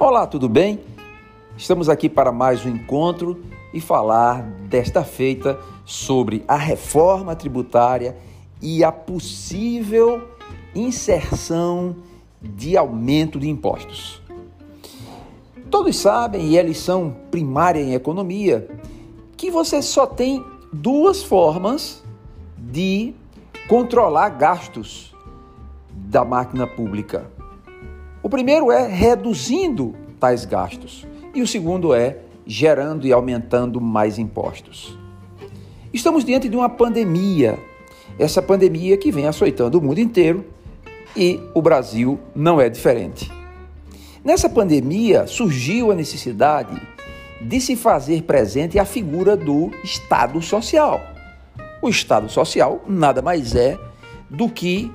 Olá, tudo bem? Estamos aqui para mais um encontro e falar desta feita sobre a reforma tributária e a possível inserção de aumento de impostos. Todos sabem, e é lição primária em economia, que você só tem duas formas de controlar gastos da máquina pública. O primeiro é reduzindo tais gastos e o segundo é gerando e aumentando mais impostos. Estamos diante de uma pandemia, essa pandemia que vem açoitando o mundo inteiro e o Brasil não é diferente. Nessa pandemia surgiu a necessidade de se fazer presente a figura do Estado Social. O Estado Social nada mais é do que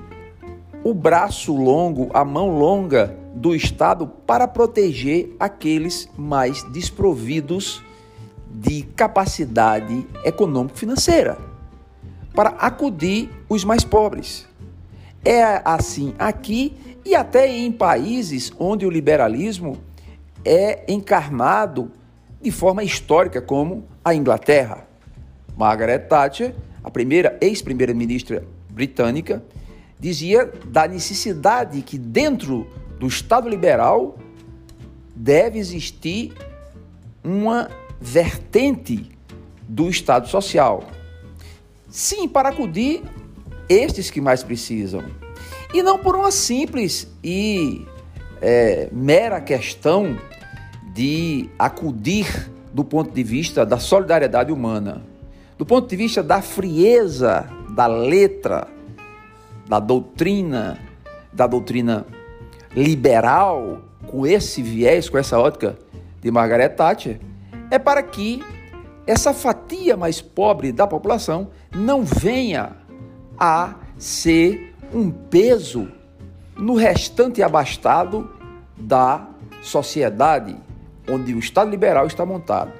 o braço longo, a mão longa do Estado para proteger aqueles mais desprovidos de capacidade econômico-financeira, para acudir os mais pobres. É assim aqui e até em países onde o liberalismo é encarnado de forma histórica, como a Inglaterra. Margaret Thatcher, a primeira ex-primeira-ministra britânica, dizia da necessidade que dentro do Estado liberal deve existir uma vertente do Estado social. Sim, para acudir estes que mais precisam. E não por uma simples e é, mera questão de acudir do ponto de vista da solidariedade humana, do ponto de vista da frieza da letra, da doutrina, da doutrina liberal, com esse viés, com essa ótica de Margaret Thatcher, é para que essa fatia mais pobre da população não venha a ser um peso no restante abastado da sociedade onde o Estado liberal está montado.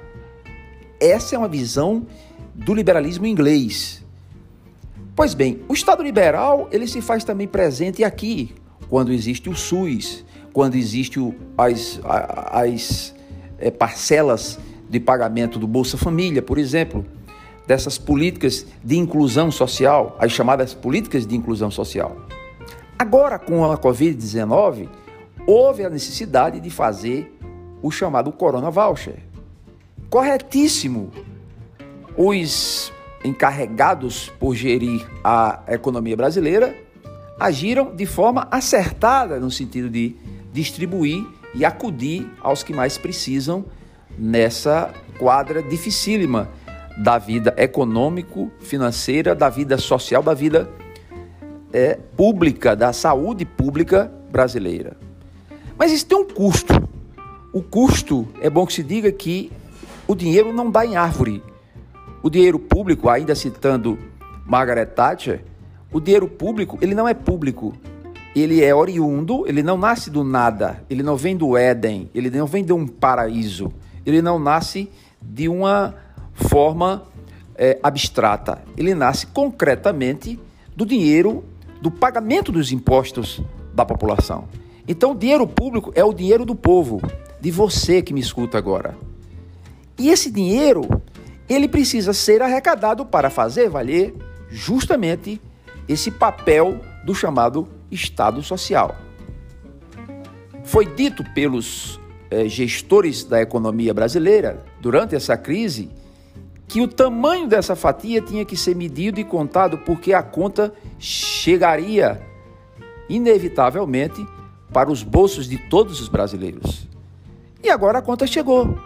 Essa é uma visão do liberalismo inglês. Pois bem, o Estado liberal ele se faz também presente aqui, quando existe o SUS, quando existe o, as, as é, parcelas de pagamento do Bolsa Família, por exemplo, dessas políticas de inclusão social, as chamadas políticas de inclusão social. Agora, com a Covid-19, houve a necessidade de fazer o chamado Corona Voucher. Corretíssimo. Os encarregados por gerir a economia brasileira agiram de forma acertada no sentido de distribuir e acudir aos que mais precisam nessa quadra dificílima da vida econômico, financeira, da vida social, da vida é, pública, da saúde pública brasileira. Mas isso tem um custo. O custo, é bom que se diga que o dinheiro não dá em árvore. O dinheiro público, ainda citando Margaret Thatcher, o dinheiro público, ele não é público. Ele é oriundo, ele não nasce do nada, ele não vem do Éden, ele não vem de um paraíso, ele não nasce de uma forma é, abstrata. Ele nasce concretamente do dinheiro, do pagamento dos impostos da população. Então, o dinheiro público é o dinheiro do povo, de você que me escuta agora. E esse dinheiro, ele precisa ser arrecadado para fazer valer justamente esse papel do chamado Estado Social. Foi dito pelos eh, gestores da economia brasileira durante essa crise que o tamanho dessa fatia tinha que ser medido e contado porque a conta chegaria inevitavelmente para os bolsos de todos os brasileiros. E agora a conta chegou.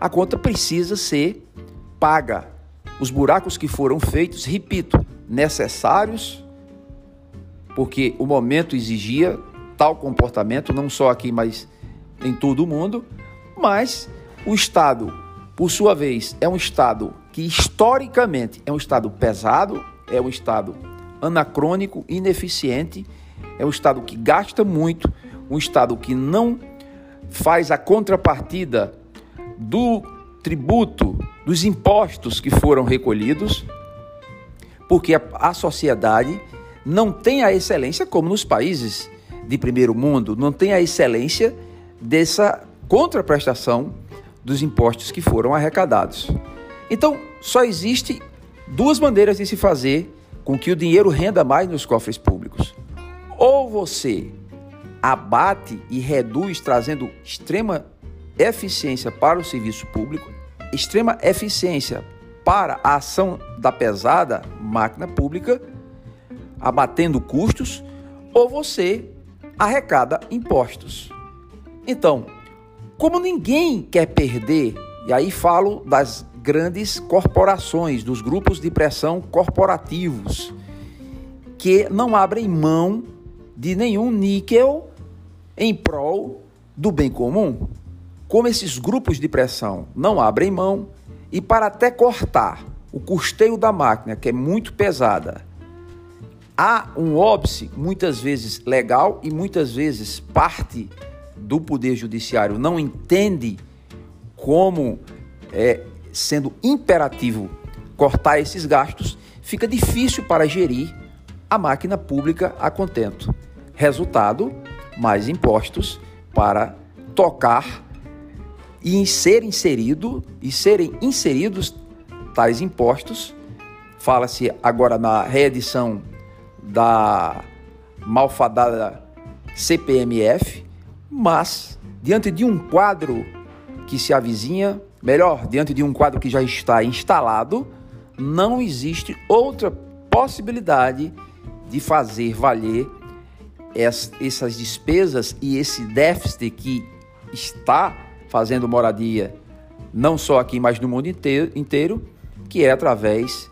A conta precisa ser paga. Os buracos que foram feitos, repito, necessários, porque o momento exigia tal comportamento, não só aqui, mas em todo o mundo, mas o Estado, por sua vez, é um Estado que historicamente é um Estado pesado, é um Estado anacrônico, ineficiente, é um Estado que gasta muito, um Estado que não faz a contrapartida do tributo, dos impostos que foram recolhidos, porque a, a sociedade não tem a excelência como nos países de primeiro mundo, não tem a excelência dessa contraprestação dos impostos que foram arrecadados. Então, só existe duas maneiras de se fazer com que o dinheiro renda mais nos cofres públicos. Ou você abate e reduz, trazendo extrema eficiência para o serviço público, extrema eficiência para a ação da pesada máquina pública, abatendo custos, ou você arrecada impostos. Então, como ninguém quer perder, e aí falo das grandes corporações, dos grupos de pressão corporativos, que não abrem mão de nenhum níquel em prol do bem comum. Como esses grupos de pressão não abrem mão, e para até cortar o custeio da máquina, que é muito pesada, há um óbice, muitas vezes legal e muitas vezes parte do Poder Judiciário não entende como é, sendo imperativo cortar esses gastos, fica difícil para gerir a máquina pública a contento. Resultado, mais impostos para tocar e ser inserido e serem inseridos tais impostos. Fala-se agora na reedição da malfadada CPMF, mas diante de um quadro que se avizinha, melhor, diante de um quadro que já está instalado, não existe outra possibilidade de fazer valer essas despesas e esse déficit que está fazendo moradia não só aqui, mas no mundo inteiro, que é através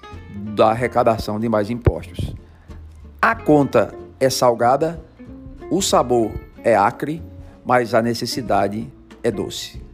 da arrecadação de mais impostos. A conta é salgada, o sabor é acre, mas a necessidade é doce.